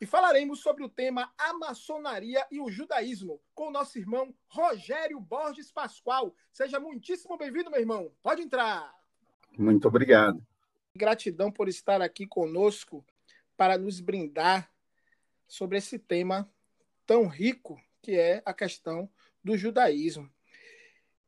e falaremos sobre o tema a maçonaria e o judaísmo com o nosso irmão Rogério Borges Pascoal. Seja muitíssimo bem-vindo, meu irmão. Pode entrar. Muito obrigado. Gratidão por estar aqui conosco para nos brindar sobre esse tema tão rico que é a questão do judaísmo.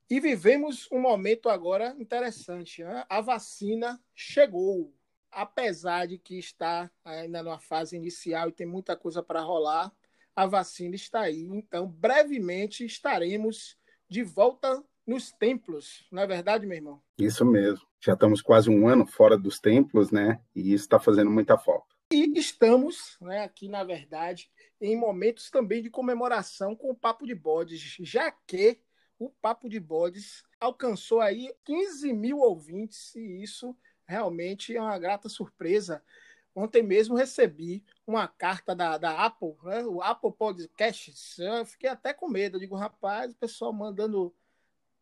E vivemos um momento agora interessante. Né? A vacina chegou apesar de que está ainda numa fase inicial e tem muita coisa para rolar, a vacina está aí. Então, brevemente estaremos de volta nos templos, não é verdade, meu irmão? Isso mesmo. Já estamos quase um ano fora dos templos, né? E isso está fazendo muita falta. E estamos, né, aqui, na verdade, em momentos também de comemoração com o Papo de Bodes, já que o Papo de Bodes alcançou aí 15 mil ouvintes, e isso realmente é uma grata surpresa. Ontem mesmo recebi uma carta da, da Apple, né? o Apple Podcasts. Eu fiquei até com medo. Eu digo, rapaz, o pessoal mandando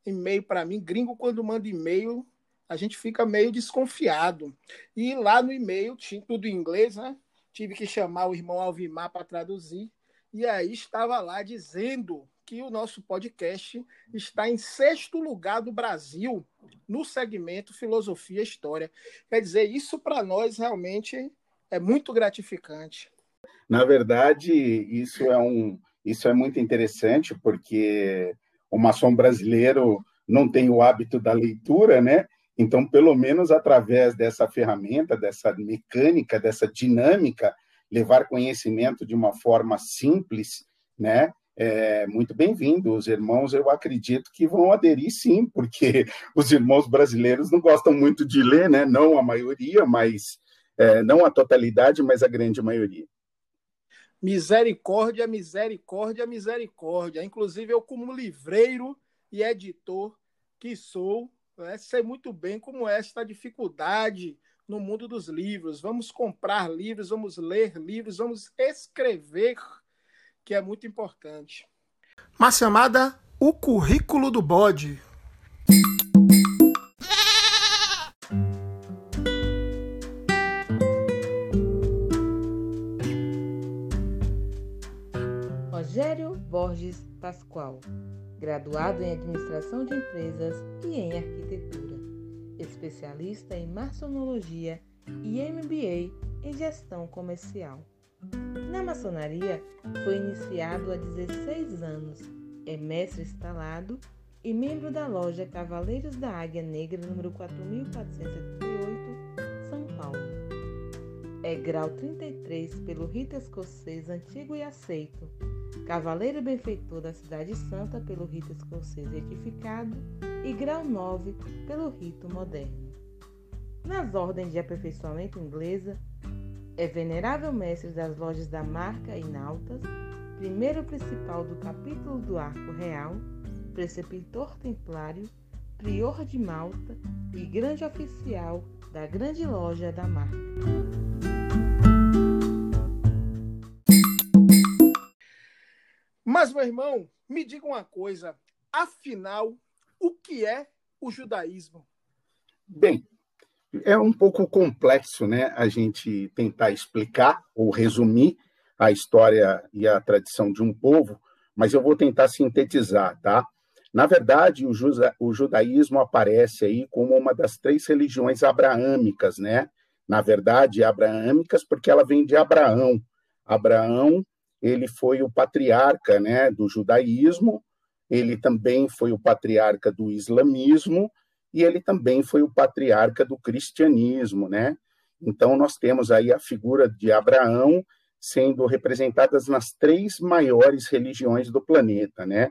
e-mail para mim. Gringo, quando manda e-mail, a gente fica meio desconfiado. E lá no e-mail tinha tudo em inglês, né? Tive que chamar o irmão Alvimar para traduzir. E aí estava lá dizendo que o nosso podcast está em sexto lugar do Brasil no segmento Filosofia e História. Quer dizer, isso para nós realmente é muito gratificante. Na verdade, isso é, um, isso é muito interessante, porque o maçom brasileiro não tem o hábito da leitura, né? Então, pelo menos através dessa ferramenta, dessa mecânica, dessa dinâmica, levar conhecimento de uma forma simples, né? É muito bem-vindo. Os irmãos, eu acredito que vão aderir sim, porque os irmãos brasileiros não gostam muito de ler, né? Não a maioria, mas é, não a totalidade, mas a grande maioria. Misericórdia, misericórdia, misericórdia. Inclusive, eu, como livreiro e editor que sou, né, sei muito bem como é esta dificuldade no mundo dos livros. Vamos comprar livros, vamos ler livros, vamos escrever que é muito importante. Mas chamada O Currículo do Bode. Rogério Borges Pascoal, graduado em Administração de Empresas e em Arquitetura, especialista em Maçonologia e MBA em Gestão Comercial. Na maçonaria, foi iniciado há 16 anos. É mestre instalado e membro da loja Cavaleiros da Águia Negra, número 4478, São Paulo. É grau 33 pelo rito escocês antigo e aceito, cavaleiro benfeitor da Cidade Santa pelo rito escocês retificado e grau 9 pelo rito moderno. Nas ordens de aperfeiçoamento inglesa, é venerável mestre das lojas da Marca e Nautas, primeiro principal do capítulo do Arco Real, preceptor templário, prior de Malta e grande oficial da grande loja da Marca. Mas, meu irmão, me diga uma coisa. Afinal, o que é o judaísmo? Bem, é um pouco complexo, né, a gente tentar explicar ou resumir a história e a tradição de um povo, mas eu vou tentar sintetizar, tá? Na verdade, o, juda, o judaísmo aparece aí como uma das três religiões abraâmicas, né? Na verdade, abraâmicas porque ela vem de Abraão. Abraão, ele foi o patriarca, né, do judaísmo, ele também foi o patriarca do islamismo e ele também foi o patriarca do cristianismo, né? Então nós temos aí a figura de Abraão sendo representadas nas três maiores religiões do planeta, né?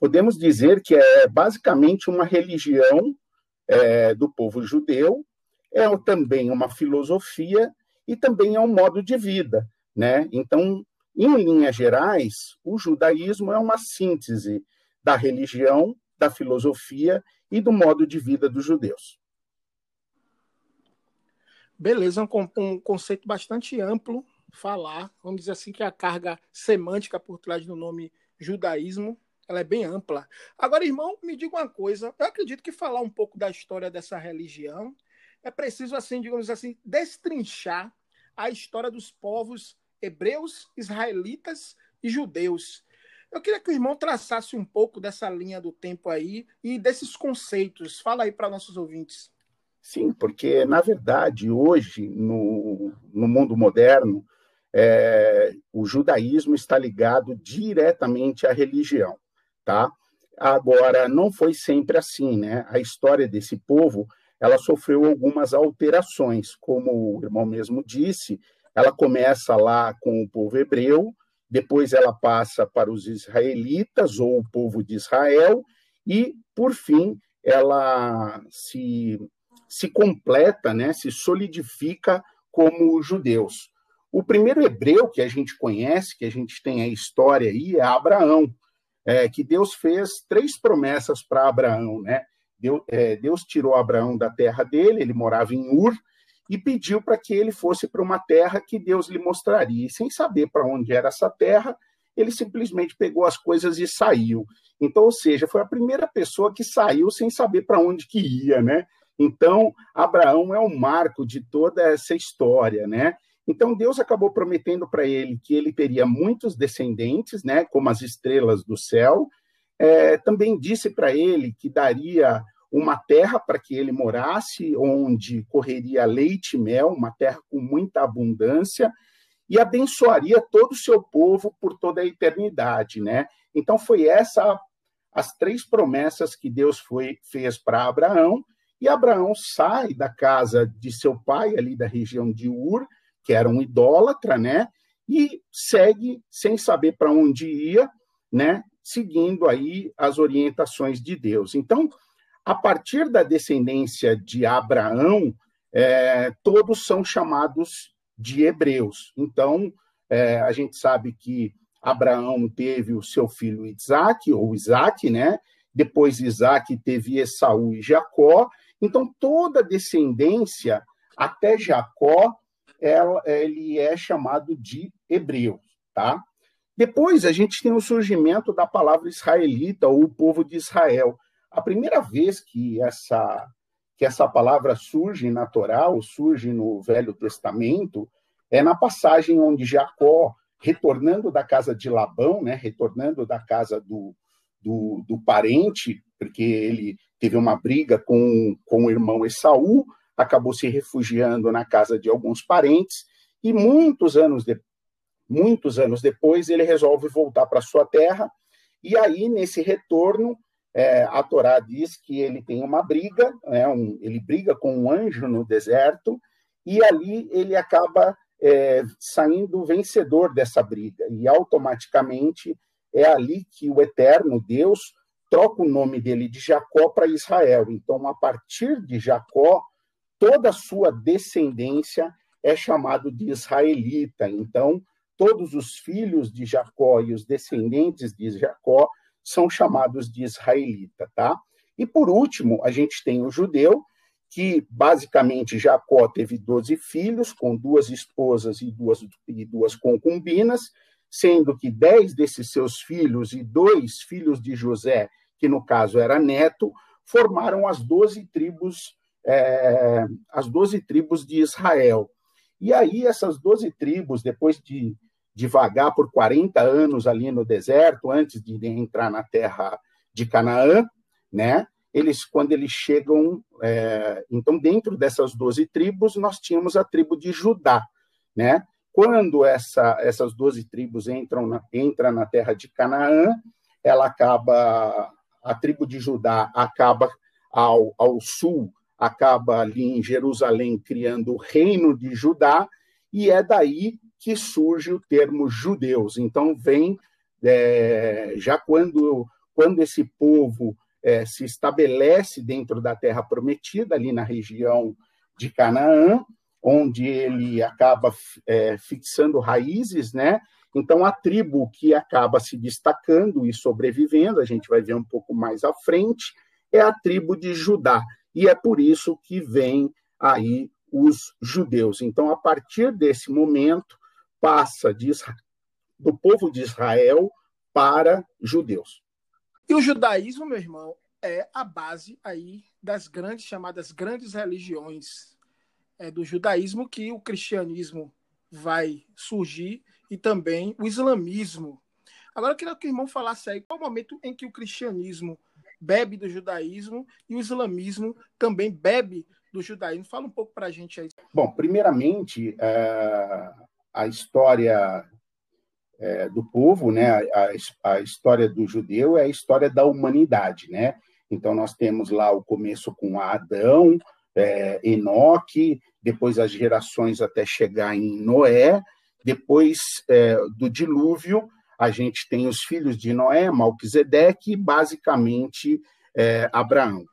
Podemos dizer que é basicamente uma religião é, do povo judeu, é também uma filosofia e também é um modo de vida, né? Então Em linhas gerais, o judaísmo é uma síntese da religião, da filosofia e do modo de vida dos judeus. Beleza, um, um conceito bastante amplo falar, vamos dizer assim que a carga semântica por trás do nome judaísmo, ela é bem ampla. Agora, irmão, me diga uma coisa, eu acredito que falar um pouco da história dessa religião é preciso assim, digamos assim, destrinchar a história dos povos hebreus, israelitas e judeus. Eu queria que o irmão traçasse um pouco dessa linha do tempo aí e desses conceitos. Fala aí para nossos ouvintes. Sim, porque, na verdade, hoje, no, no mundo moderno, é, o judaísmo está ligado diretamente à religião, tá? Agora, não foi sempre assim, né? A história desse povo, ela sofreu algumas alterações, como o irmão mesmo disse, ela começa lá com o povo hebreu, depois ela passa para os israelitas ou o povo de Israel e, por fim, ela se, se completa, né, se solidifica como judeus. O primeiro hebreu que a gente conhece, que a gente tem a história aí, é Abraão, é, que Deus fez três promessas para Abraão. Né? Deus, é, Deus tirou Abraão da terra dele, ele morava em Ur, e pediu para que ele fosse para uma terra que Deus lhe mostraria. E sem saber para onde era essa terra, ele simplesmente pegou as coisas e saiu. Então, ou seja, foi a primeira pessoa que saiu sem saber para onde que ia, né? Então, Abraão é o marco de toda essa história, né? Então, Deus acabou prometendo para ele que ele teria muitos descendentes, né, como as estrelas do céu. É, também disse para ele que daria uma terra para que ele morasse, onde correria leite e mel, uma terra com muita abundância, e abençoaria todo o seu povo por toda a eternidade, né? Então foi essa as três promessas que Deus foi, fez para Abraão, e Abraão sai da casa de seu pai, ali da região de Ur, que era um idólatra, né? E segue sem saber para onde ia, né? Seguindo aí as orientações de Deus. Então, a partir da descendência de Abraão, é, todos são chamados de hebreus. Então, é, a gente sabe que Abraão teve o seu filho Isaac, ou Isaac, né? Depois Isaac teve Esaú e Jacó. Então, toda descendência, até Jacó, ela, ele é chamado de hebreu, tá? Depois, a gente tem o surgimento da palavra israelita, ou o povo de Israel. A primeira vez que essa que essa palavra surge na Torá, ou surge no Velho Testamento, é na passagem onde Jacó, retornando da casa de Labão, né, retornando da casa do, do, do parente, porque ele teve uma briga com, com o irmão Esaú, acabou se refugiando na casa de alguns parentes, e muitos anos, de, muitos anos depois ele resolve voltar para sua terra, e aí, nesse retorno, é, a Torá diz que ele tem uma briga, né, um, ele briga com um anjo no deserto, e ali ele acaba é, saindo vencedor dessa briga, e automaticamente é ali que o eterno Deus troca o nome dele de Jacó para Israel. Então, a partir de Jacó, toda a sua descendência é chamado de israelita. Então, todos os filhos de Jacó e os descendentes de Jacó são chamados de israelita, tá? E por último, a gente tem o judeu, que basicamente Jacó teve 12 filhos, com duas esposas e duas, e duas concubinas, sendo que dez desses seus filhos e dois filhos de José, que no caso era neto, formaram as doze tribos, é, as doze tribos de Israel. E aí essas doze tribos, depois de de vagar por 40 anos ali no deserto, antes de entrar na terra de Canaã, né? Eles, quando eles chegam, é, então dentro dessas 12 tribos, nós tínhamos a tribo de Judá, né? Quando essa, essas 12 tribos entram na, entra na terra de Canaã, ela acaba, a tribo de Judá acaba ao, ao sul, acaba ali em Jerusalém criando o reino de Judá, e é daí que surge o termo judeus. Então, vem é, já quando, quando esse povo é, se estabelece dentro da terra prometida, ali na região de Canaã, onde ele acaba é, fixando raízes, né? Então, a tribo que acaba se destacando e sobrevivendo, a gente vai ver um pouco mais à frente, é a tribo de Judá. E é por isso que vem aí os judeus. Então, a partir desse momento, passa de Israel, do povo de Israel para judeus. E o judaísmo, meu irmão, é a base aí das grandes chamadas grandes religiões é, do judaísmo que o cristianismo vai surgir e também o islamismo. Agora eu queria que o irmão falasse aí qual o momento em que o cristianismo bebe do judaísmo e o islamismo também bebe do judaísmo. Fala um pouco para a gente aí. Bom, primeiramente, é, a história é, do povo, né, a, a história do judeu é a história da humanidade, né? Então nós temos lá o começo com Adão, é, Enoque, depois as gerações até chegar em Noé, depois é, do dilúvio a gente tem os filhos de Noé, Malquisedeque e basicamente é, Abraão.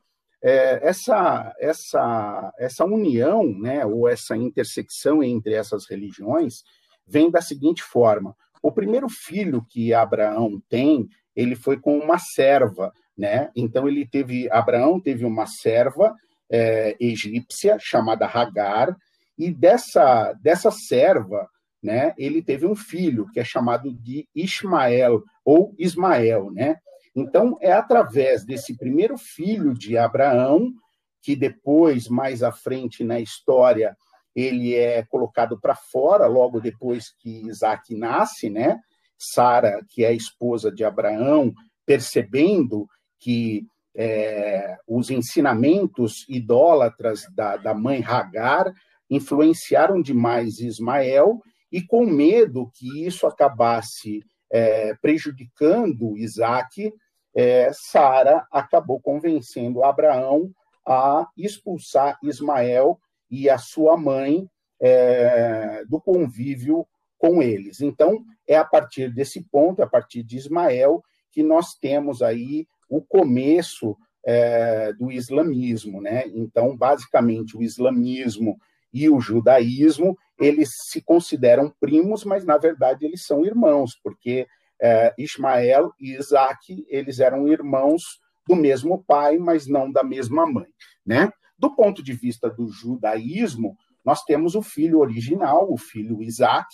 É, essa, essa, essa união, né, ou essa intersecção entre essas religiões, vem da seguinte forma: o primeiro filho que Abraão tem, ele foi com uma serva, né? Então ele teve Abraão teve uma serva é, egípcia chamada Hagar e dessa dessa serva, né? Ele teve um filho que é chamado de Ismael ou Ismael, né? Então é através desse primeiro filho de Abraão que depois mais à frente na história ele é colocado para fora logo depois que Isaac nasce, né? Sara, que é a esposa de Abraão, percebendo que é, os ensinamentos idólatras da, da mãe Hagar influenciaram demais Ismael e com medo que isso acabasse é, prejudicando Isaac, é, Sara acabou convencendo Abraão a expulsar Ismael e a sua mãe é, do convívio com eles. Então, é a partir desse ponto, a partir de Ismael, que nós temos aí o começo é, do islamismo. Né? Então, basicamente, o islamismo e o judaísmo, eles se consideram primos, mas, na verdade, eles são irmãos, porque é, Ismael e Isaac, eles eram irmãos do mesmo pai, mas não da mesma mãe. Né? Do ponto de vista do judaísmo, nós temos o filho original, o filho Isaac,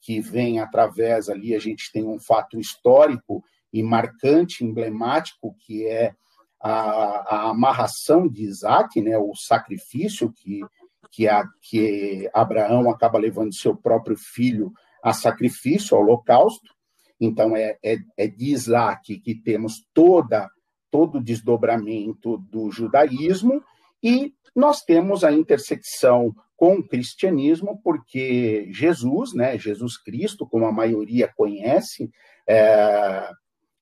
que vem através ali, a gente tem um fato histórico e marcante, emblemático, que é a, a amarração de Isaac, né, o sacrifício que, que, a, que Abraão acaba levando seu próprio filho a sacrifício, ao holocausto. Então, é, é, é Isaac que temos toda todo o desdobramento do judaísmo, e nós temos a intersecção com o cristianismo, porque Jesus, né, Jesus Cristo, como a maioria conhece, é,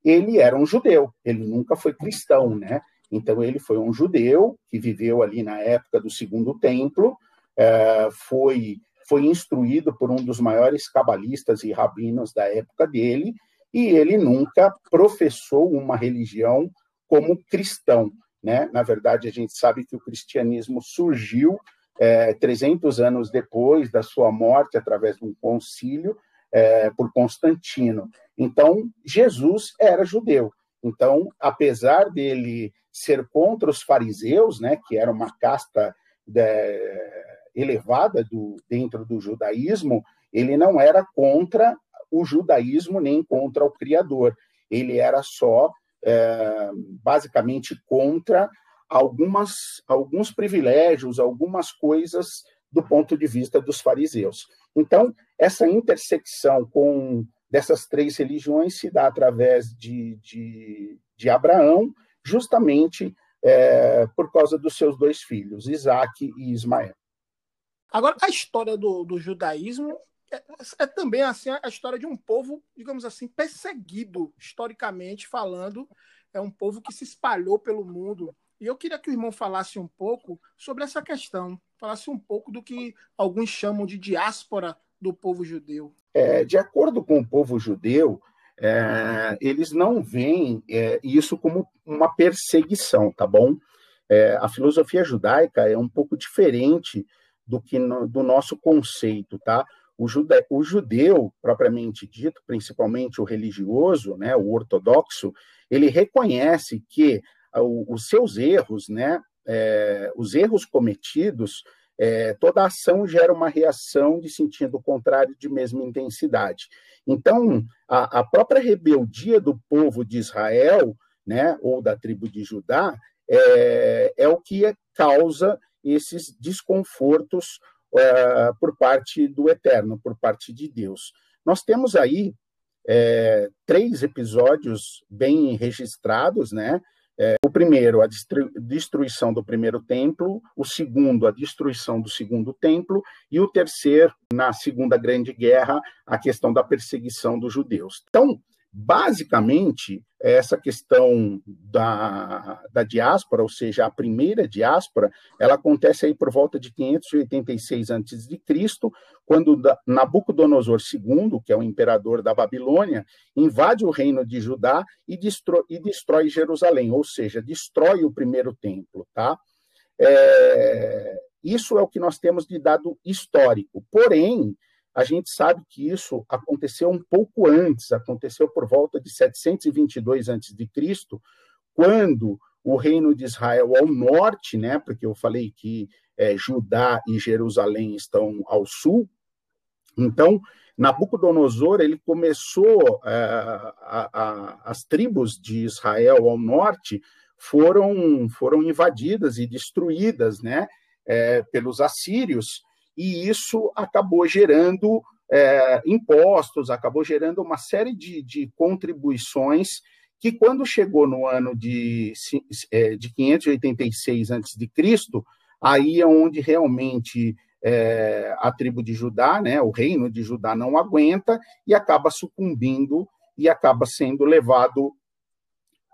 ele era um judeu, ele nunca foi cristão, né? Então ele foi um judeu que viveu ali na época do Segundo Templo, é, foi foi instruído por um dos maiores cabalistas e rabinos da época dele, e ele nunca professou uma religião como cristão. Né? Na verdade, a gente sabe que o cristianismo surgiu é, 300 anos depois da sua morte, através de um concílio é, por Constantino. Então, Jesus era judeu. Então, apesar dele ser contra os fariseus, né, que era uma casta de, é, elevada do, dentro do judaísmo, ele não era contra o judaísmo nem contra o Criador. Ele era só é, basicamente contra algumas, alguns privilégios, algumas coisas do ponto de vista dos fariseus. Então, essa intersecção com dessas três religiões se dá através de, de, de Abraão, justamente é, por causa dos seus dois filhos, Isaac e Ismael. Agora, a história do, do judaísmo é, é, também assim a história de um povo, digamos assim, perseguido historicamente falando, é um povo que se espalhou pelo mundo. E eu queria que o irmão falasse um pouco sobre essa questão, falasse um pouco do que alguns chamam de diáspora do povo judeu. É, de acordo com o povo judeu, é, eles não veem é, isso como uma perseguição, tá bom? É, a filosofia judaica é um pouco diferente do que no, do nosso conceito, tá? o, jude, o judeu, propriamente dito, principalmente o religioso, né, o ortodoxo, ele reconhece que os seus erros, né, é, os erros cometidos, é, toda ação gera uma reação de sentido contrário de mesma intensidade. Então, a, a própria rebeldia do povo de Israel, né, ou da tribo de Judá, é, é o que causa esses desconfortos é, por parte do Eterno, por parte de Deus. Nós temos aí é, três episódios bem registrados, né? É, o primeiro, a destruição do primeiro templo, o segundo, a destruição do segundo templo, e o terceiro, na Segunda Grande Guerra, a questão da perseguição dos judeus. Então, basicamente, essa questão da, da diáspora, ou seja, a primeira diáspora, ela acontece aí por volta de 586 a.C., quando Nabucodonosor II, que é o imperador da Babilônia, invade o reino de Judá e destrói, e destrói Jerusalém, ou seja, destrói o primeiro templo. Tá? É, isso é o que nós temos de dado histórico. Porém, a gente sabe que isso aconteceu um pouco antes, aconteceu por volta de 722 a.C., quando o reino de Israel ao norte, né, porque eu falei que é, Judá e Jerusalém estão ao sul, então Nabucodonosor ele começou é, a, a, as tribos de Israel ao norte foram foram invadidas e destruídas, né, é, pelos assírios e isso acabou gerando é, impostos, acabou gerando uma série de, de, contribuições que, quando chegou no ano de, é, de 586 a.C., aí é onde realmente é, a tribo de Judá, né, o reino de Judá, não aguenta e acaba sucumbindo e acaba sendo levado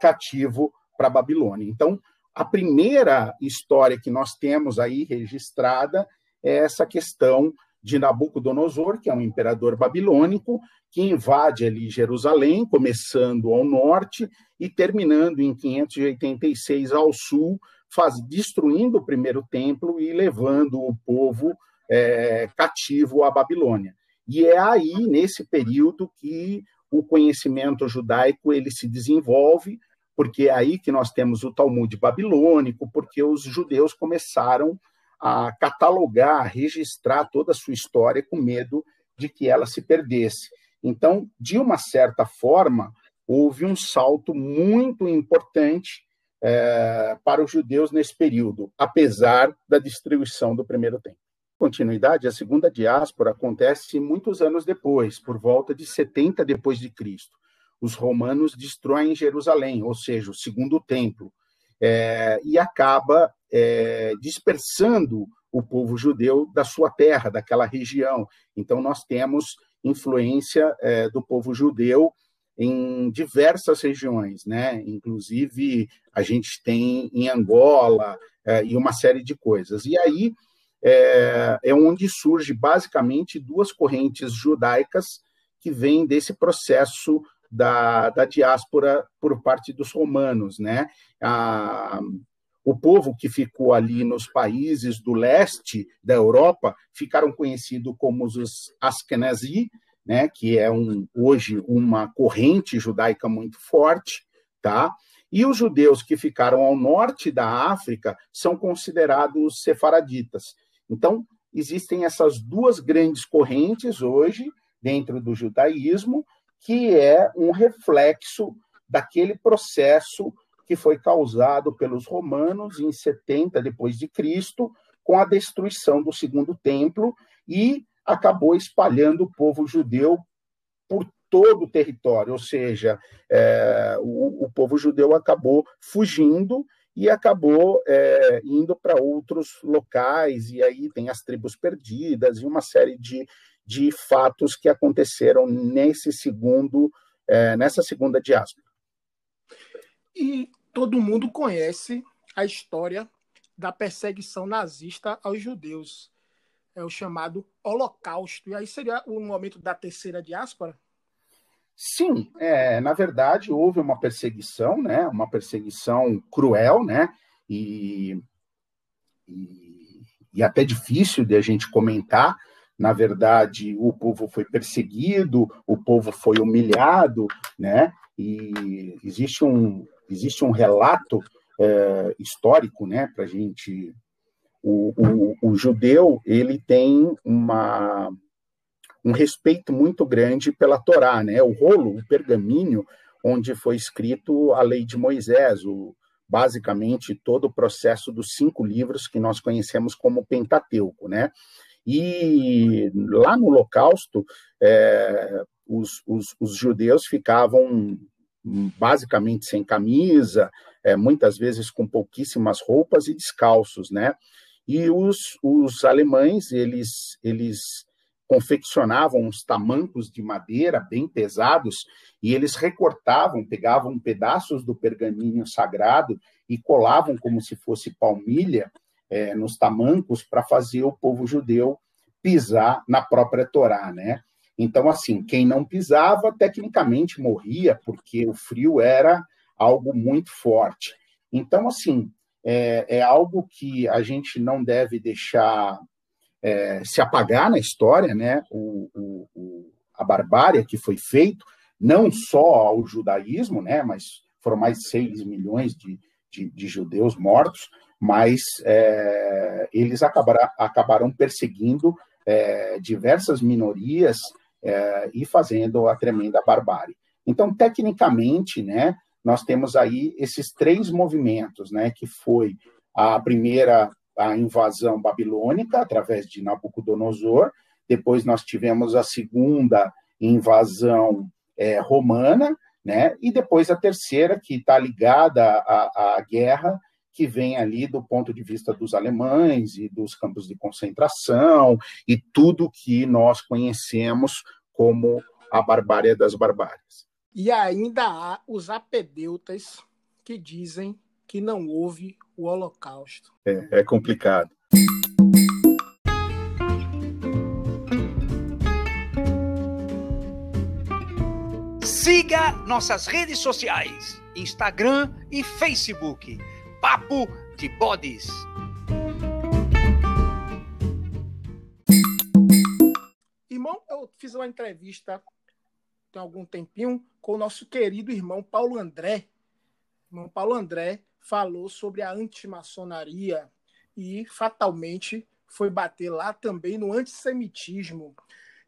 cativo para a Babilônia. Então, a primeira história que nós temos aí registrada é essa questão de Nabucodonosor, que é um imperador babilônico, que invade ali Jerusalém, começando ao norte e terminando em 586 ao sul, faz, destruindo o primeiro templo e levando o povo é, cativo à Babilônia. E é aí, nesse período, que o conhecimento judaico ele se desenvolve, porque é aí que nós temos o Talmud babilônico, porque os judeus começaram a catalogar, a registrar toda a sua história com medo de que ela se perdesse. Então, de uma certa forma, houve um salto muito importante é, para os judeus nesse período, apesar da destruição do primeiro templo. Continuidade, a segunda diáspora acontece muitos anos depois, por volta de 70 depois de Cristo. Os romanos destroem Jerusalém, ou seja, o segundo templo, é, e acaba é, dispersando o povo judeu da sua terra, daquela região. Então, nós temos influência é, do povo judeu em diversas regiões, né? Inclusive, a gente tem em Angola é, e uma série de coisas. E aí é, é onde surge basicamente duas correntes judaicas que vêm desse processo da, da diáspora por parte dos romanos, né? A, o povo que ficou ali nos países do leste da Europa ficaram conhecidos como os Askenazi, né, que é um, hoje uma corrente judaica muito forte, tá? E os judeus que ficaram ao norte da África são considerados sefaraditas. Então, existem essas duas grandes correntes hoje dentro do judaísmo, que é um reflexo daquele processo que foi causado pelos romanos em 70 depois de Cristo, com a destruição do segundo templo e acabou espalhando o povo judeu por todo o território, ou seja, é, o, o, povo judeu acabou fugindo e acabou é, indo para outros locais, e aí tem as tribos perdidas e uma série de, de fatos que aconteceram nesse segundo, é, nessa segunda diáspora. E todo mundo conhece a história da perseguição nazista aos judeus. É o chamado Holocausto. E aí seria o momento da terceira diáspora? Sim, é, na verdade houve uma perseguição, né, uma perseguição cruel, né, e, e, e até difícil de a gente comentar, na verdade, o povo foi perseguido, o povo foi humilhado, né? E existe um, existe um relato é, histórico, né, para gente. O, o, o, judeu ele tem uma, um respeito muito grande pela Torá, né? O rolo, o pergaminho, onde foi escrito a lei de Moisés, o, basicamente todo o processo dos cinco livros que nós conhecemos como Pentateuco, né? E lá no Holocausto, é, os, os, os, judeus ficavam basicamente sem camisa, é, muitas vezes com pouquíssimas roupas e descalços, né? E os, os alemães, eles, eles confeccionavam uns tamancos de madeira bem pesados e eles recortavam, pegavam pedaços do pergaminho sagrado e colavam como se fosse palmilha é, nos tamancos para fazer o povo judeu pisar na própria Torá, né? Então, assim, quem não pisava, tecnicamente morria, porque o frio era algo muito forte. Então, assim, é, é algo que a gente não deve deixar é, se apagar na história, né? O, o, o, a barbárie que foi feito, não só ao judaísmo, né? Mas foram mais de 6 milhões de, de, de judeus mortos, mas é, eles acabaram, acabaram perseguindo é, diversas minorias é, e fazendo a tremenda barbárie. Então, tecnicamente, né, nós temos aí esses três movimentos, né, que foi a primeira a invasão babilônica através de Nabucodonosor, depois nós tivemos a segunda invasão é, romana, né, e depois a terceira que está ligada à, à guerra que vem ali do ponto de vista dos alemães e dos campos de concentração e tudo que nós conhecemos como a barbárie das barbáries. E ainda há os apedeutas que dizem que não houve o Holocausto. É, é complicado. Siga nossas redes sociais: Instagram e Facebook. Papo de Bodes. Irmão, eu fiz uma entrevista tem algum tempinho com o nosso querido irmão Paulo André. irmão Paulo André falou sobre a antimaçonaria e fatalmente foi bater lá também no antissemitismo.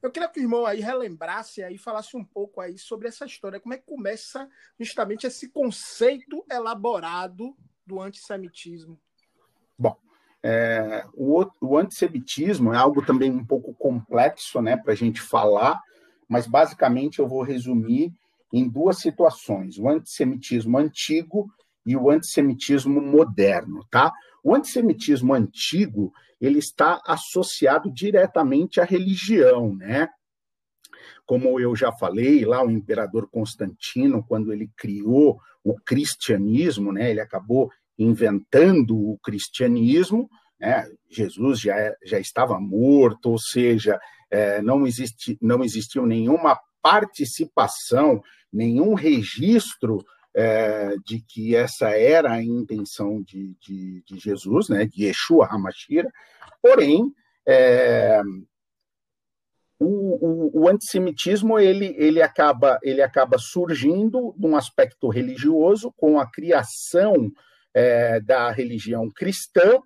Eu queria que o irmão aí relembrasse aí, falasse um pouco aí sobre essa história, como é que começa justamente esse conceito elaborado do antissemitismo? Bom, é, o, o, antissemitismo é algo também um pouco complexo né, para a gente falar, mas basicamente eu vou resumir em duas situações: o antissemitismo antigo e o antissemitismo moderno, tá? O antissemitismo antigo ele está associado diretamente à religião, né? Como eu já falei, lá o imperador Constantino, quando ele criou o cristianismo, né, ele acabou inventando o cristianismo, né, Jesus já, já estava morto, ou seja, é, não, existe, não existiu nenhuma participação, nenhum registro é, de que essa era a intenção de, de, de Jesus, né, de Yeshua HaMashiach, porém, é, o, o, o, antissemitismo ele, ele, acaba, ele acaba surgindo num aspecto religioso com a criação é, da religião cristã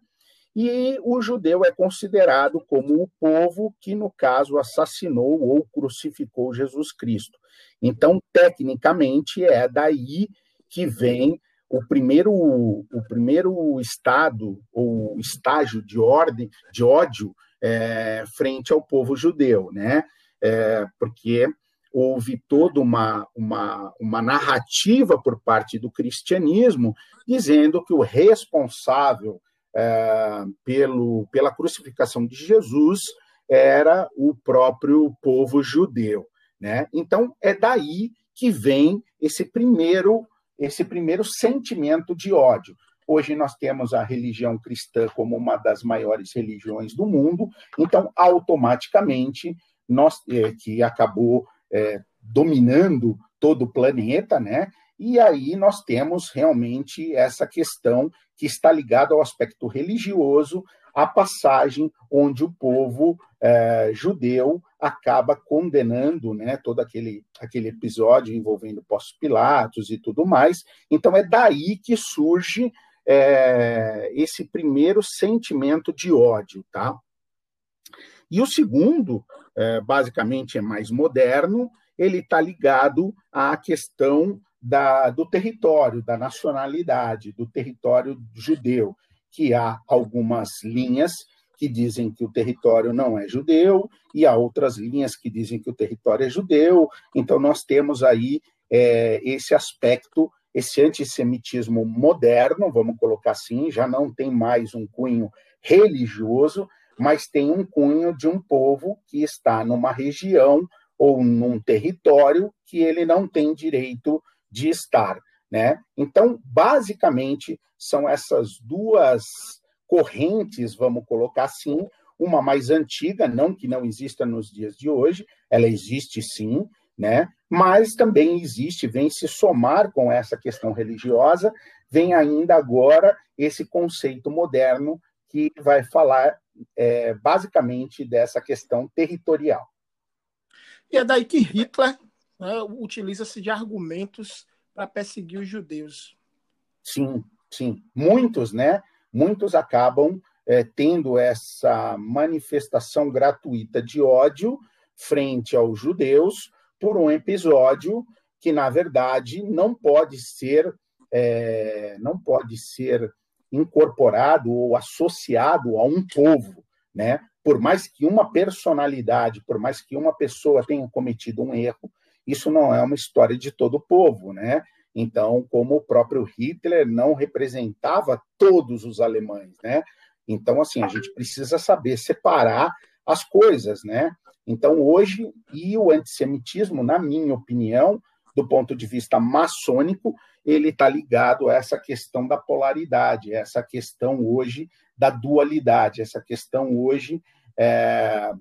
e o judeu é considerado como o povo que, no caso, assassinou ou crucificou Jesus Cristo. Então, tecnicamente, é daí que vem o primeiro, o primeiro estado ou estágio de ordem, de ódio é, frente ao povo judeu, né? É, porque houve toda uma, uma, uma narrativa por parte do cristianismo dizendo que o responsável é, pelo, pela crucificação de Jesus era o próprio povo judeu. Né? Então, é daí que vem esse primeiro, esse primeiro sentimento de ódio. Hoje nós temos a religião cristã como uma das maiores religiões do mundo, então, automaticamente, nós, é, que acabou é, dominando todo o planeta, né? E aí nós temos realmente essa questão que está ligada ao aspecto religioso, a passagem onde o povo é, judeu acaba condenando né, todo aquele, aquele episódio envolvendo Pós Pilatos e tudo mais. Então é daí que surge é, esse primeiro sentimento de ódio, tá? E o segundo, é, basicamente, é mais moderno, ele está ligado à questão da, do território, da nacionalidade, do território judeu, que há algumas linhas que dizem que o território não é judeu e há outras linhas que dizem que o território é judeu. Então, nós temos aí é, esse aspecto, esse antissemitismo moderno, vamos colocar assim, já não tem mais um cunho religioso, mas tem um cunho de um povo que está numa região ou num território que ele não tem direito de estar. Né? Então, basicamente, são essas duas correntes, vamos colocar assim, uma mais antiga, não que não exista nos dias de hoje, ela existe sim, né? Mas também existe, vem se somar com essa questão religiosa, vem ainda agora esse conceito moderno que vai falar é, basicamente dessa questão territorial. E é daí que Hitler né, utiliza-se de argumentos para perseguir os judeus. Sim, sim. Muitos, né? Muitos acabam é, tendo essa manifestação gratuita de ódio frente aos judeus por um episódio que, na verdade, não pode ser é, não pode ser incorporado ou associado a um povo, né? Por mais que uma personalidade, por mais que uma pessoa tenha cometido um erro, isso não é uma história de todo o povo, né? Então, como o próprio Hitler não representava todos os alemães, né? Então, assim, a gente precisa saber separar as coisas, né? Então, hoje, e o antissemitismo, na minha opinião, do ponto de vista maçônico, ele está ligado a essa questão da polaridade, essa questão hoje da dualidade, essa questão hoje é,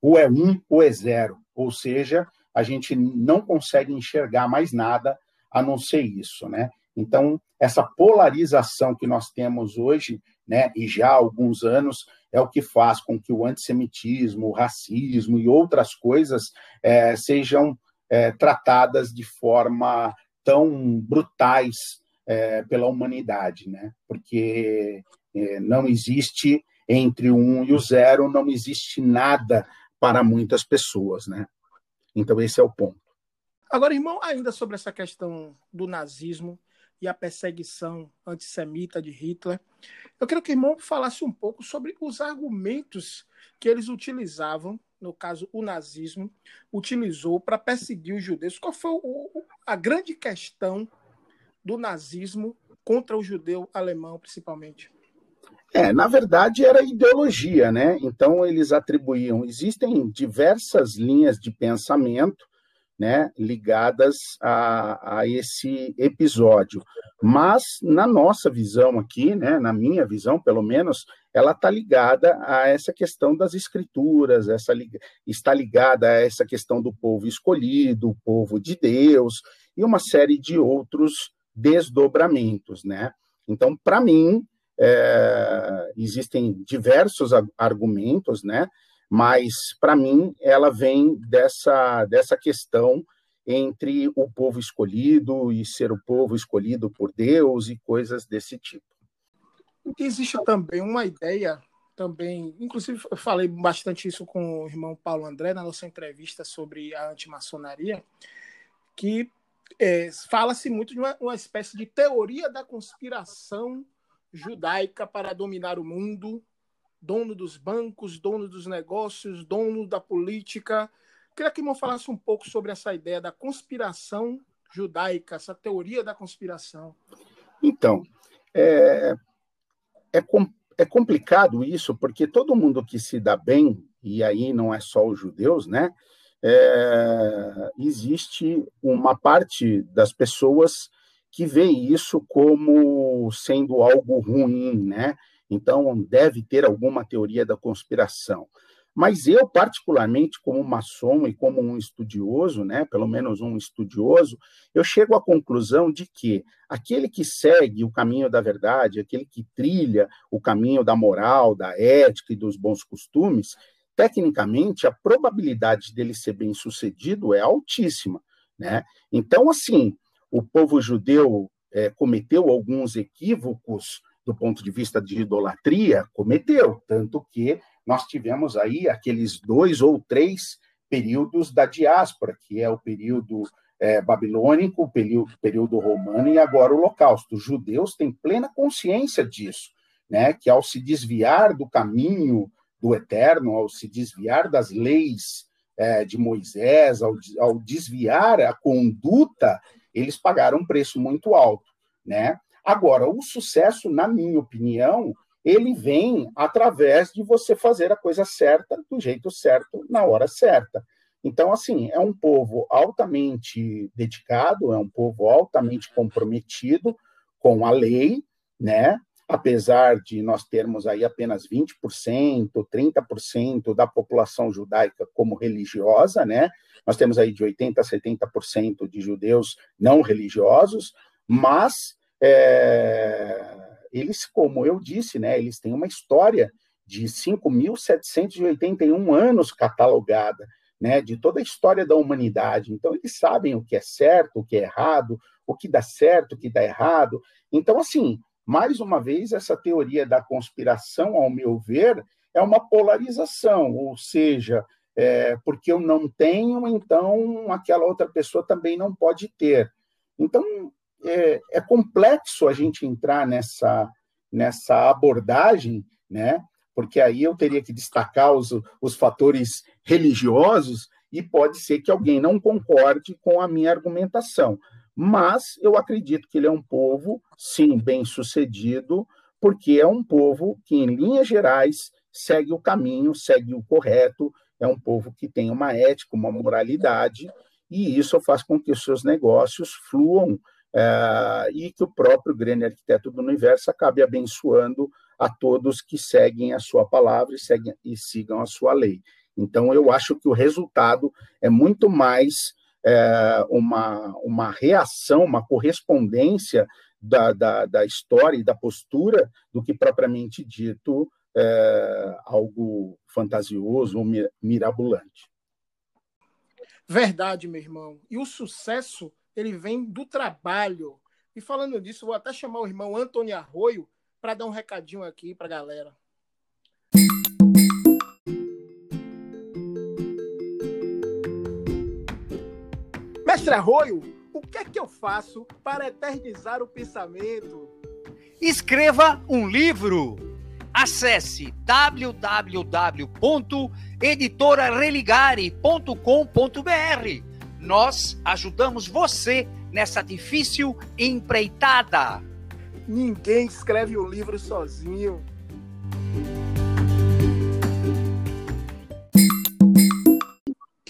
ou é um ou é zero, ou seja, a gente não consegue enxergar mais nada a não ser isso, né? Então, essa polarização que nós temos hoje, né, e já há alguns anos, é o que faz com que o antissemitismo, o racismo e outras coisas é, sejam é, tratadas de forma tão brutais é, pela humanidade, né? Porque é, não existe entre o um e o zero, não existe nada para muitas pessoas, né? Então, esse é o ponto. Agora, irmão, ainda sobre essa questão do nazismo e a perseguição antissemita de Hitler, eu quero que o irmão falasse um pouco sobre os argumentos que eles utilizavam, no caso, o nazismo utilizou para perseguir os judeus. Qual foi o, a grande questão do nazismo contra o judeu alemão, principalmente? É, na verdade era ideologia, né? Então eles atribuíam, existem diversas linhas de pensamento, né, ligadas a, a esse episódio, mas na nossa visão aqui, né, na minha visão, pelo menos, ela está ligada a essa questão das escrituras, essa está ligada a essa questão do povo escolhido, o povo de Deus e uma série de outros desdobramentos, né? Então, para mim, é, existem diversos argumentos, né? Mas, para mim, ela vem dessa, dessa questão entre o povo escolhido e ser o povo escolhido por Deus e coisas desse tipo. Existe também uma ideia, também, inclusive eu falei bastante isso com o irmão Paulo André na nossa entrevista sobre a antimaçonaria, que é, fala-se muito de uma, uma espécie de teoria da conspiração judaica para dominar o mundo, dono dos bancos, dono dos negócios, dono da política. Queria que o falasse um pouco sobre essa ideia da conspiração judaica, essa teoria da conspiração. Então, é, é, é complicado isso, porque todo mundo que se dá bem, e aí não é só os judeus, né? É, existe uma parte das pessoas que vê isso como sendo algo ruim, né? Então, deve ter alguma teoria da conspiração. Mas eu, particularmente, como maçom e como um estudioso, né, pelo menos um estudioso, eu chego à conclusão de que aquele que segue o caminho da verdade, aquele que trilha o caminho da moral, da ética e dos bons costumes, tecnicamente, a probabilidade dele ser bem sucedido é altíssima. Né? Então, assim, o povo judeu é, cometeu alguns equívocos do ponto de vista de idolatria, cometeu, tanto que nós tivemos aí aqueles dois ou três períodos da diáspora, que é o período é, babilônico, o período, período romano e agora o holocausto. Os judeus têm plena consciência disso, né? que ao se desviar do caminho do eterno, ao se desviar das leis é, de Moisés, ao, ao desviar a conduta, eles pagaram um preço muito alto. Né? Agora, o sucesso, na minha opinião, ele vem através de você fazer a coisa certa, do jeito certo, na hora certa. Então, assim, é um povo altamente dedicado, é um povo altamente comprometido com a lei, né? Apesar de nós termos aí apenas 20%, 30% da população judaica como religiosa, né? Nós temos aí de 80% a 70% de judeus não religiosos, mas é, eles, como eu disse, né, eles têm uma história de 5.781 anos catalogada, né, de toda a história da humanidade. Então, eles sabem o que é certo, o que é errado, o que dá certo, o que dá errado. Então, assim, mais uma vez, essa teoria da conspiração, ao meu ver, é uma polarização, ou seja, é, porque eu não tenho, então aquela outra pessoa também não pode ter. Então, é, é complexo a gente entrar nessa, nessa abordagem, né? porque aí eu teria que destacar os, os fatores religiosos e pode ser que alguém não concorde com a minha argumentação. Mas eu acredito que ele é um povo, sim, bem sucedido, porque é um povo que, em linhas gerais, segue o caminho, segue o correto, é um povo que tem uma ética, uma moralidade, e isso faz com que os seus negócios fluam é, e que o próprio grande arquiteto do universo acabe abençoando a todos que seguem a sua palavra e, seguem, e sigam a sua lei. Então, eu acho que o resultado é muito mais é, uma, uma reação, uma correspondência da, da, da, história e da postura do que propriamente dito é, algo fantasioso ou mirabolante. Verdade, meu irmão. E o sucesso ele vem do trabalho. E falando disso, vou até chamar o irmão Antônio Arroio para dar um recadinho aqui para a galera. Mestre Arroio, o que é que eu faço para eternizar o pensamento? Escreva um livro. Acesse www.editorareligare.com.br nós ajudamos você nessa difícil empreitada. Ninguém escreve o um livro sozinho.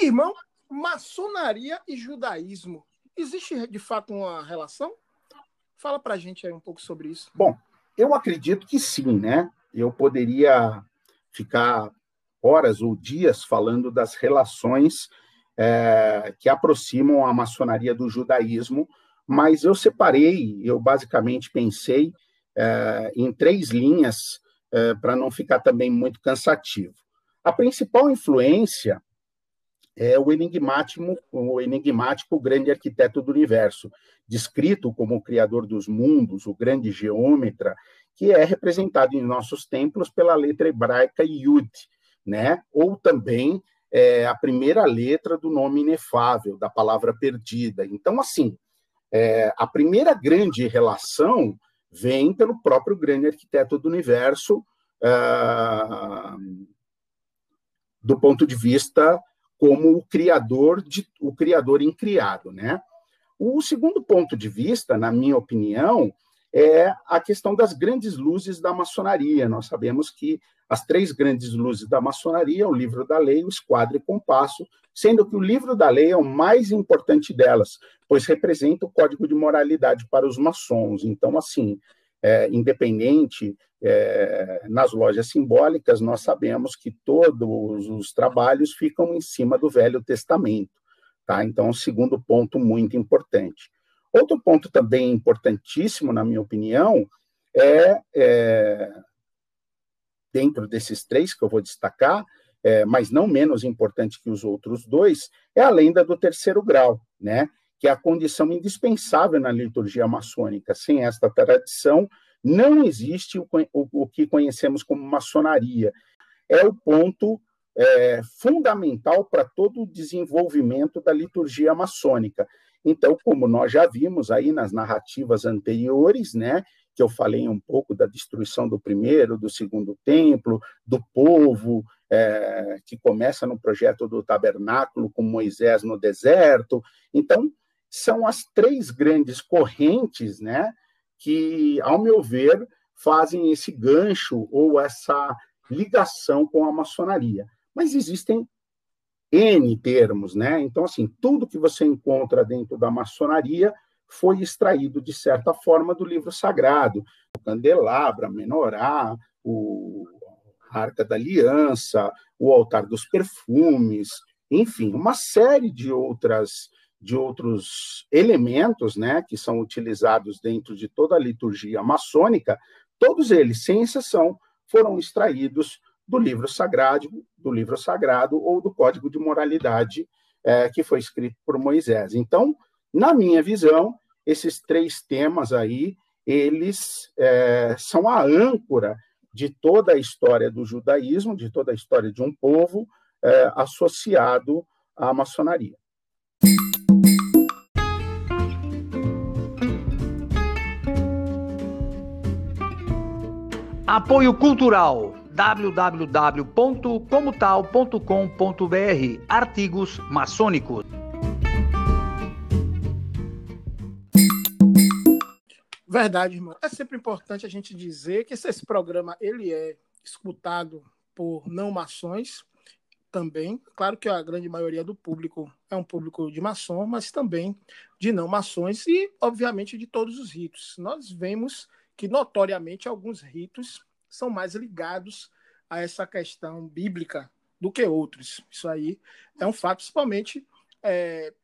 Irmão, maçonaria e judaísmo. Existe de fato uma relação? Fala pra gente aí um pouco sobre isso. Bom, eu acredito que sim, né? Eu poderia ficar horas ou dias falando das relações é, que aproximam a maçonaria do judaísmo, mas eu separei, eu basicamente pensei é, em três linhas é, para não ficar também muito cansativo. A principal influência é o enigmático, o enigmático grande arquiteto do universo, descrito como o criador dos mundos, o grande geômetra, que é representado em nossos templos pela letra hebraica Yud, né? Ou também é, a primeira letra do nome inefável, da palavra perdida. Então, assim, é, a primeira grande relação vem pelo próprio grande arquiteto do universo, é, do ponto de vista como o criador de o criador incriado, né? O segundo ponto de vista, na minha opinião, é a questão das grandes luzes da maçonaria. Nós sabemos que as três grandes luzes da maçonaria, o livro da lei, o esquadro e o compasso, sendo que o livro da lei é o mais importante delas, pois representa o código de moralidade para os maçons. Então, assim, é, independente é, nas lojas simbólicas, nós sabemos que todos os trabalhos ficam em cima do Velho Testamento. Tá? Então, o segundo ponto muito importante. Outro ponto também importantíssimo, na minha opinião, é, é dentro desses três que eu vou destacar, é, mas não menos importante que os outros dois, é a lenda do terceiro grau, né? que é a condição indispensável na liturgia maçônica. Sem esta tradição, não existe o, o, o que conhecemos como maçonaria. É o ponto é, fundamental para todo o desenvolvimento da liturgia maçônica. Então, como nós já vimos aí nas narrativas anteriores, né, que eu falei um pouco da destruição do primeiro, do segundo templo, do povo, é, que começa no projeto do tabernáculo com Moisés no deserto. Então, são as três grandes correntes, né, que, ao meu ver, fazem esse gancho ou essa ligação com a maçonaria. Mas existem N termos, né? Então, assim, tudo que você encontra dentro da maçonaria foi extraído, de certa forma, do livro sagrado. O candelabro, a menorá, o a Arca da Aliança, o altar dos perfumes, enfim, uma série de outras de outros elementos, né, que são utilizados dentro de toda a liturgia maçônica, todos eles, sem exceção, foram extraídos do livro sagrado, do livro sagrado ou do Código de Moralidade é, que foi escrito por Moisés. Então, na minha visão, esses três temas aí, eles é, são a âncora de toda a história do judaísmo, de toda a história de um povo é, associado à maçonaria. Apoio Cultural www.comotal.com.br Artigos maçônicos. Verdade, irmão. É sempre importante a gente dizer que esse, programa ele é escutado por não maçons também. Claro que a grande maioria do público é um público de maçom, mas também de não maçons e, obviamente, de todos os ritos. Nós vemos que notoriamente alguns ritos são mais ligados a essa questão bíblica do que outros. Isso aí é um fato, principalmente, é,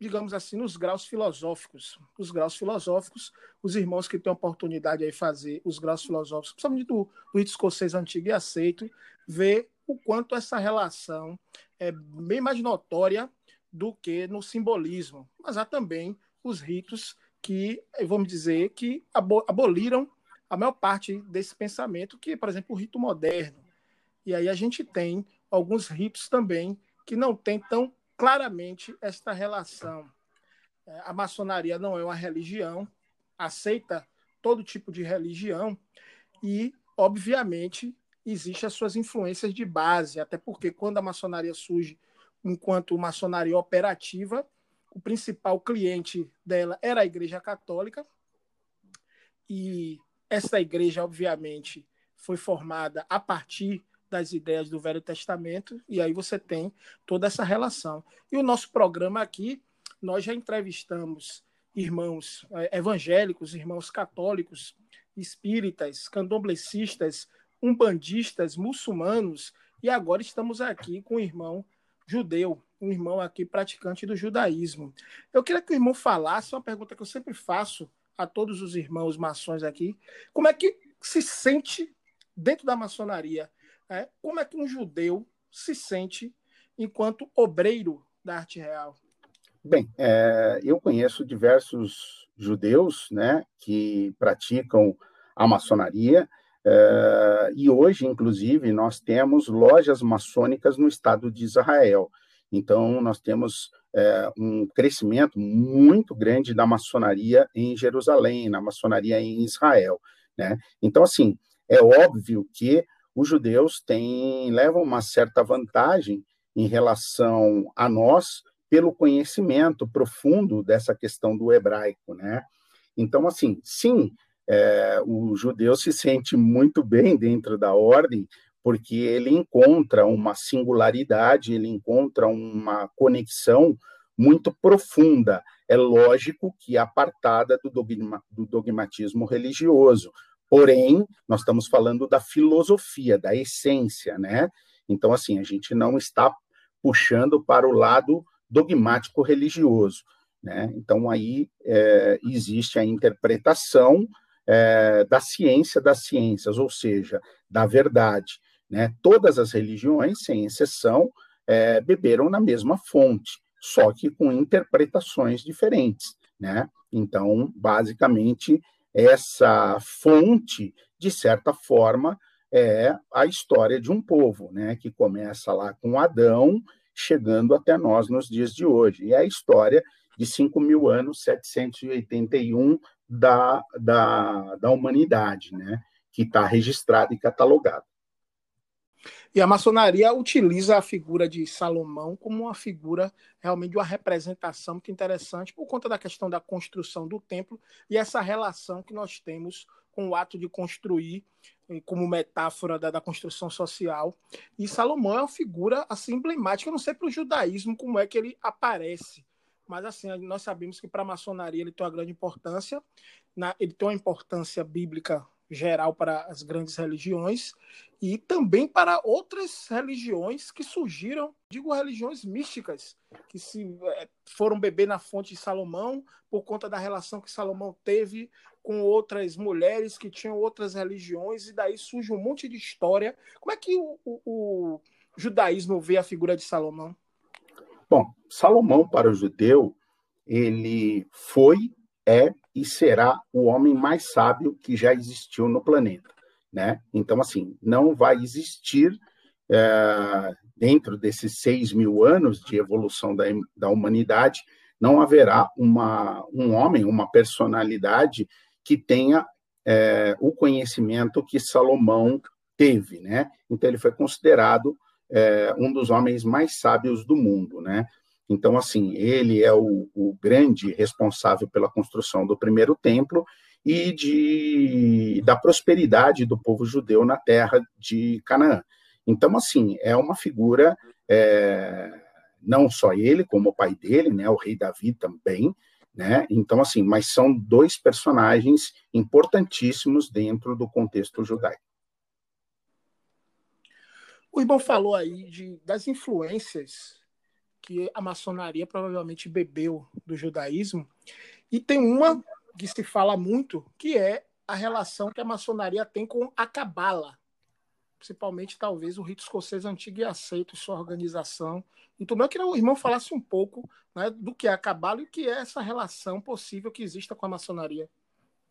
digamos assim, nos graus filosóficos. Os graus filosóficos, os irmãos que têm a oportunidade de fazer os graus filosóficos, principalmente do, do rito escocês antigo e aceito, vê o quanto essa relação é bem mais notória do que no simbolismo. Mas há também os ritos que, vamos dizer, que aboliram a maior parte desse pensamento, que é, por exemplo, o rito moderno. E aí a gente tem alguns ritos também que não têm tão claramente esta relação. É, a maçonaria não é uma religião, aceita todo tipo de religião e, obviamente, existem as suas influências de base, até porque quando a maçonaria surge enquanto maçonaria operativa, o principal cliente dela era a Igreja Católica e essa igreja, obviamente, foi formada a partir das ideias do Velho Testamento, e aí você tem toda essa relação. E o nosso programa aqui, nós já entrevistamos irmãos eh, evangélicos, irmãos católicos, espíritas, candomblecistas, umbandistas, muçulmanos, e agora estamos aqui com o irmão judeu, um irmão aqui praticante do judaísmo. Eu queria que o irmão falasse uma pergunta que eu sempre faço a todos os irmãos maçons aqui, como é que se sente dentro da maçonaria? É, como é que um judeu se sente enquanto obreiro da arte real? Bem, é, eu conheço diversos judeus né, que praticam a maçonaria, é, e hoje, inclusive, nós temos lojas maçônicas no estado de Israel. Então, nós temos é, um crescimento muito grande da maçonaria em Jerusalém, na maçonaria em Israel. Né? Então, assim, é óbvio que os judeus têm, levam uma certa vantagem em relação a nós pelo conhecimento profundo dessa questão do hebraico. Né? Então, assim, sim, é, o judeu se sente muito bem dentro da ordem, porque ele encontra uma singularidade, ele encontra uma conexão muito profunda. É lógico que apartada do, dogma, do dogmatismo religioso. Porém, nós estamos falando da filosofia, da essência, né? Então, assim, a gente não está puxando para o lado dogmático religioso, né? Então, aí é, existe a interpretação é, da ciência das ciências, ou seja, da verdade. Né? Todas as religiões, sem exceção, é, beberam na mesma fonte, só que com interpretações diferentes. Né? Então, basicamente, essa fonte, de certa forma, é a história de um povo, né? que começa lá com Adão, chegando até nós nos dias de hoje. E é a história de 5 mil anos, 781 da, da, da humanidade, né? que está registrado e catalogado. E a maçonaria utiliza a figura de Salomão como uma figura realmente de uma representação muito interessante por conta da questão da construção do templo e essa relação que nós temos com o ato de construir como metáfora da, da construção social. E Salomão é uma figura assim emblemática, não sei para o judaísmo como é que ele aparece, mas assim, nós sabemos que para a maçonaria ele tem uma grande importância, na, ele tem uma importância bíblica geral para as grandes religiões e também para outras religiões que surgiram, digo religiões místicas, que se é, foram beber na fonte de Salomão por conta da relação que Salomão teve com outras mulheres que tinham outras religiões e daí surge um monte de história. Como é que o, o, o judaísmo vê a figura de Salomão? Bom, Salomão, para o judeu, ele foi, é e será o homem mais sábio que já existiu no planeta. Né? Então, assim, não vai existir, é, dentro desses seis mil anos de evolução da, da humanidade, não haverá uma, um homem, uma personalidade que tenha é, o conhecimento que Salomão teve. Né? Então, ele foi considerado é, um dos homens mais sábios do mundo, né? Então, assim, ele é o, o, grande responsável pela construção do primeiro templo e de, da prosperidade do povo judeu na terra de Canaã. Então, assim, é uma figura, é, não só ele, como o pai dele, né, o rei Davi também, né? Então, assim, mas são dois personagens importantíssimos dentro do contexto judaico. O irmão falou aí de, das influências que a maçonaria provavelmente bebeu do judaísmo. E tem uma que se fala muito, que é a relação que a maçonaria tem com a cabala, principalmente talvez o rito escocês antigo e aceito sua organização. Então, eu queria que o irmão falasse um pouco né, do que é a cabala e o que é essa relação possível que exista com a maçonaria.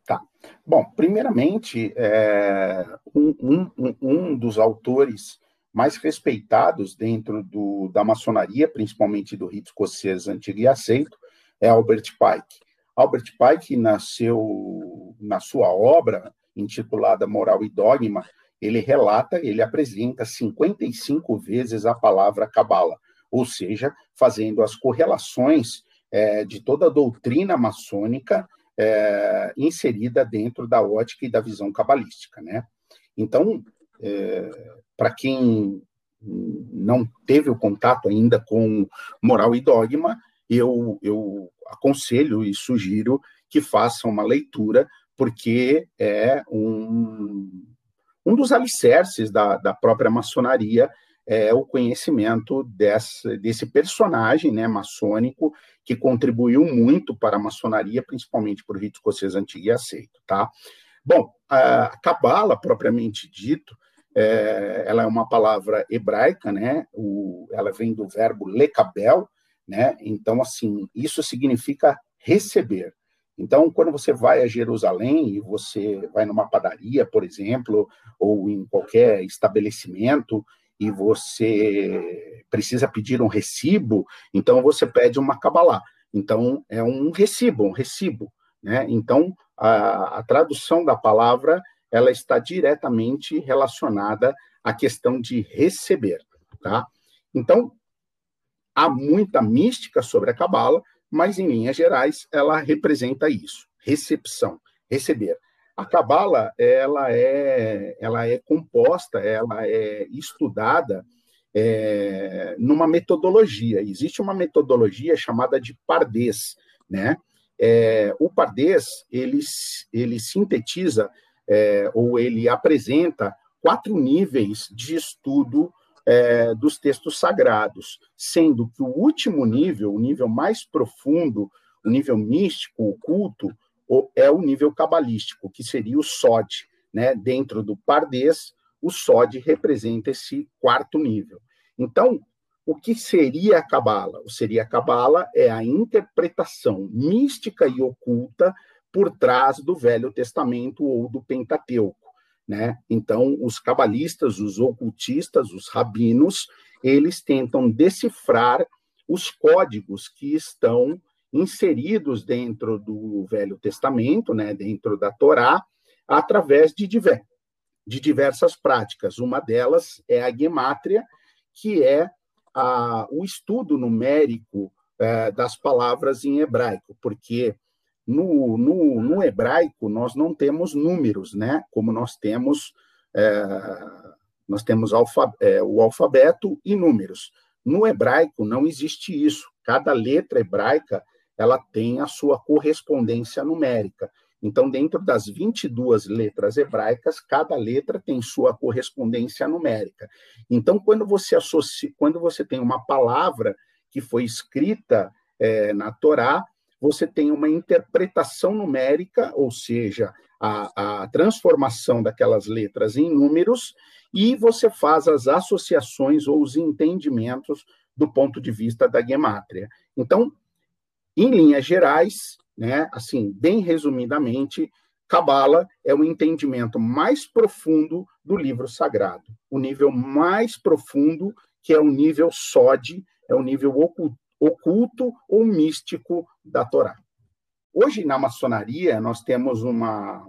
Tá. Bom, primeiramente, é, um, um, um dos autores mais respeitados dentro do, da maçonaria, principalmente do rito escocês antigo e aceito, é Albert Pike. Albert Pike nasceu na sua obra intitulada Moral e Dogma, ele relata, ele apresenta 55 vezes a palavra cabala, ou seja, fazendo as correlações é, de toda a doutrina maçônica é, inserida dentro da ótica e da visão cabalística, né? Então, é, para quem não teve o contato ainda com moral e dogma, eu, eu aconselho e sugiro que façam uma leitura, porque é um, um dos alicerces da, da própria maçonaria, é o conhecimento desse, desse personagem né, maçônico que contribuiu muito para a maçonaria, principalmente o rito escocês antigo e aceito. Tá? Bom, a Cabala, propriamente dito, é, ela é uma palavra hebraica, né? O, ela vem do verbo lekabel, né? Então, assim, isso significa receber. Então, quando você vai a Jerusalém e você vai numa padaria, por exemplo, ou em qualquer estabelecimento e você precisa pedir um recibo, então você pede uma cabalá. Então, é um recibo, um recibo, né? Então, a, a tradução da palavra ela está diretamente relacionada à questão de receber, tá? Então, há muita mística sobre a cabala, mas em linhas gerais ela representa isso, recepção, receber. A cabala, ela é ela é composta, ela é estudada é, numa metodologia. Existe uma metodologia chamada de Pardês, né? É, o Pardês ele, ele sintetiza é, ou ele apresenta quatro níveis de estudo é, dos textos sagrados, sendo que o último nível, o nível mais profundo, o nível místico, oculto, é o nível cabalístico, que seria o Sod. Né? Dentro do Pardês, o Sod representa esse quarto nível. Então, o que seria a Cabala? O seria a Cabala é a interpretação mística e oculta por trás do Velho Testamento ou do Pentateuco. Né? Então, os cabalistas, os ocultistas, os rabinos, eles tentam decifrar os códigos que estão inseridos dentro do Velho Testamento, né, dentro da Torá, através de, diver, de diversas práticas. Uma delas é a gemátria, que é a, o estudo numérico é, das palavras em hebraico, porque no, no, no, hebraico, nós não temos números, né? Como nós temos, é, nós temos é, o alfabeto e números. No hebraico não existe isso. Cada letra hebraica ela tem a sua correspondência numérica. Então, dentro das 22 letras hebraicas, cada letra tem sua correspondência numérica. Então, quando você associa, quando você tem uma palavra que foi escrita é, na Torá, você tem uma interpretação numérica, ou seja, a, a transformação daquelas letras em números, e você faz as associações ou os entendimentos do ponto de vista da gemátria. Então, em linhas gerais, né, assim, bem resumidamente, Cabala é o entendimento mais profundo do livro sagrado, o nível mais profundo, que é o nível Sod, é o nível oculto oculto ou místico da Torá. Hoje, na maçonaria, nós temos uma,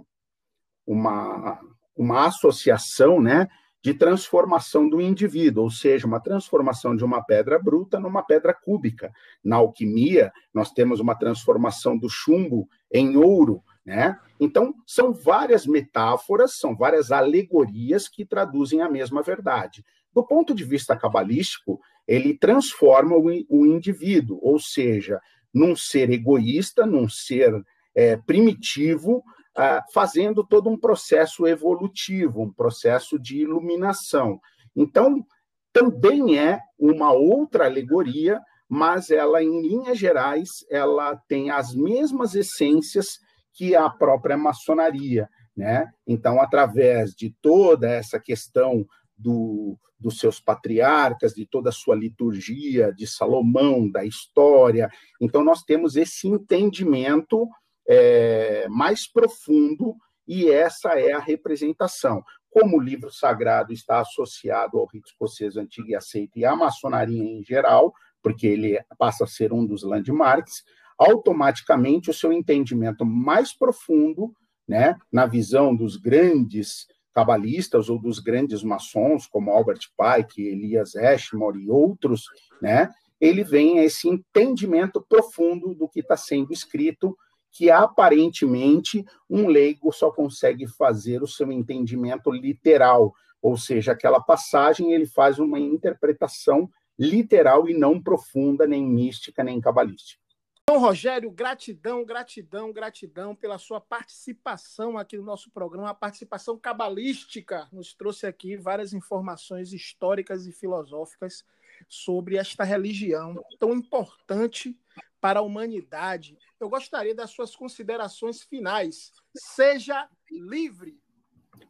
uma, uma associação né, de transformação do indivíduo, ou seja, uma transformação de uma pedra bruta numa pedra cúbica. Na alquimia, nós temos uma transformação do chumbo em ouro. Né? Então, são várias metáforas, são várias alegorias que traduzem a mesma verdade. Do ponto de vista cabalístico, ele transforma o, o indivíduo, ou seja, num ser egoísta, num ser é, primitivo, ah, fazendo todo um processo evolutivo, um processo de iluminação. Então, também é uma outra alegoria, mas ela, em linhas gerais, ela tem as mesmas essências que a própria maçonaria. Né? Então, através de toda essa questão do, dos seus patriarcas, de toda a sua liturgia, de Salomão, da história. Então, nós temos esse entendimento é, mais profundo e essa é a representação. Como o livro sagrado está associado ao rito escocês antigo e aceito e à maçonaria em geral, porque ele passa a ser um dos landmarks, automaticamente o seu entendimento mais profundo, né, na visão dos grandes cabalistas ou dos grandes maçons, como Albert Pike, Elias Ashmore e outros, né, ele vem a esse entendimento profundo do que está sendo escrito, que aparentemente um leigo só consegue fazer o seu entendimento literal, ou seja, aquela passagem ele faz uma interpretação literal e não profunda, nem mística, nem cabalística. Então, Rogério, gratidão, gratidão, gratidão pela sua participação aqui no nosso programa, a participação cabalística. Nos trouxe aqui várias informações históricas e filosóficas sobre esta religião tão importante para a humanidade. Eu gostaria das suas considerações finais. Seja livre.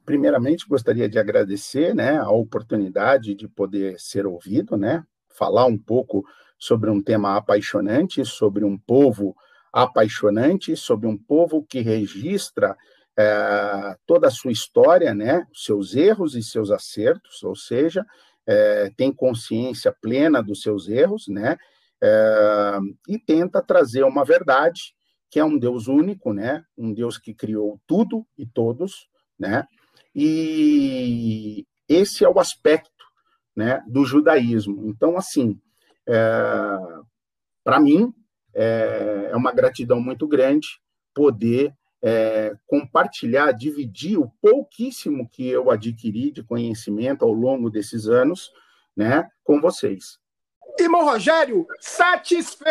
Primeiramente, gostaria de agradecer né, a oportunidade de poder ser ouvido, né, falar um pouco sobre um tema apaixonante, sobre um povo apaixonante, sobre um povo que registra é, toda a sua história, né, seus erros e seus acertos, ou seja, é, tem consciência plena dos seus erros, né, é, e tenta trazer uma verdade que é um Deus único, né, um Deus que criou tudo e todos, né, e esse é o aspecto, né, do judaísmo. Então, assim, é, para mim, é, é, uma gratidão muito grande poder é, compartilhar, dividir o pouquíssimo que eu adquiri de conhecimento ao longo desses anos, né, com vocês. Irmão Rogério, satisfeito!